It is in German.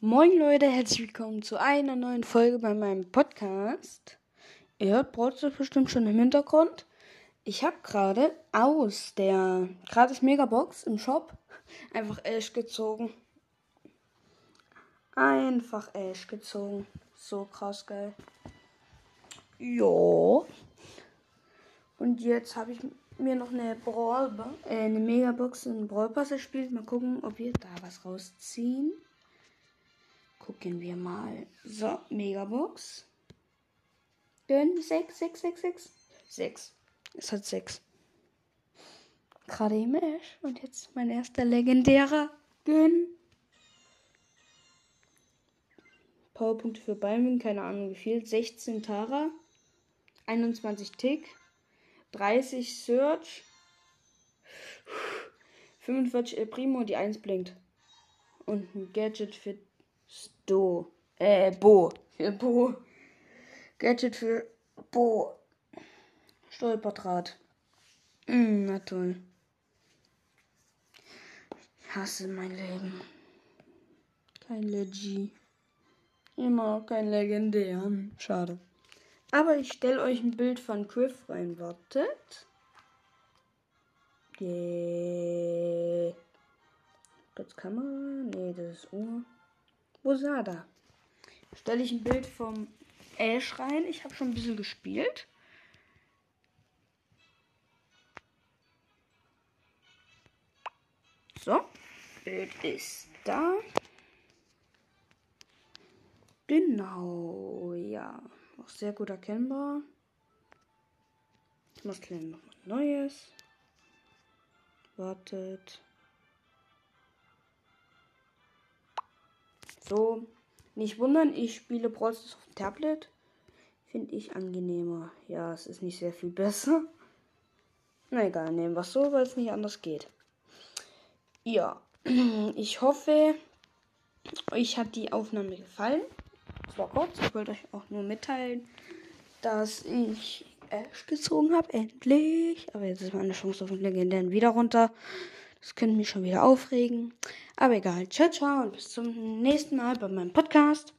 Moin Leute, herzlich willkommen zu einer neuen Folge bei meinem Podcast. Ihr hört Broadstars bestimmt schon im Hintergrund. Ich habe gerade aus der gratis Megabox im Shop einfach Ash gezogen. Einfach Ash gezogen. So krass geil. Jo. Und jetzt habe ich mir noch eine Brawl, äh, eine Megabox in Brawl Pass gespielt. Mal gucken, ob wir da was rausziehen. Gucken wir mal. So, Megabox. Gönn 6, 6, 6, 6. 6. Es hat 6. Gerade im Ash. Und jetzt mein erster legendärer Gönn. Powerpunkte für Balming, keine Ahnung wie viel. 16 Tara. 21 Tick. 30 Search. 45 El Primo, die 1 blinkt. Und ein Gadget für Sto. Äh, Bo. Für Bo. Gadget für Bo. Stolperdraht. Mm, na toll. Ich hasse mein Leben. Kein Legi. Immer kein legendären. Schade. Aber ich stelle euch ein Bild von Griff rein. Wartet. Yeah. Kurz Kamera. Nee, das ist Uhr. Rosada. Stelle ich ein Bild vom Ash rein. Ich habe schon ein bisschen gespielt. So. Bild ist da. Genau, ja. Auch sehr gut erkennbar. Ich muss gleich noch mal Neues. Wartet. So. Nicht wundern, ich spiele Brawl auf dem Tablet. Finde ich angenehmer. Ja, es ist nicht sehr viel besser. Na egal, nehmen wir es so, weil es nicht anders geht. Ja, ich hoffe, euch hat die Aufnahme gefallen. Es war kurz, ich wollte euch auch nur mitteilen, dass ich Ash gezogen habe, endlich. Aber jetzt ist meine Chance auf den legendären wieder runter. Das könnte mich schon wieder aufregen. Aber egal. Ciao, ciao und bis zum nächsten Mal bei meinem Podcast.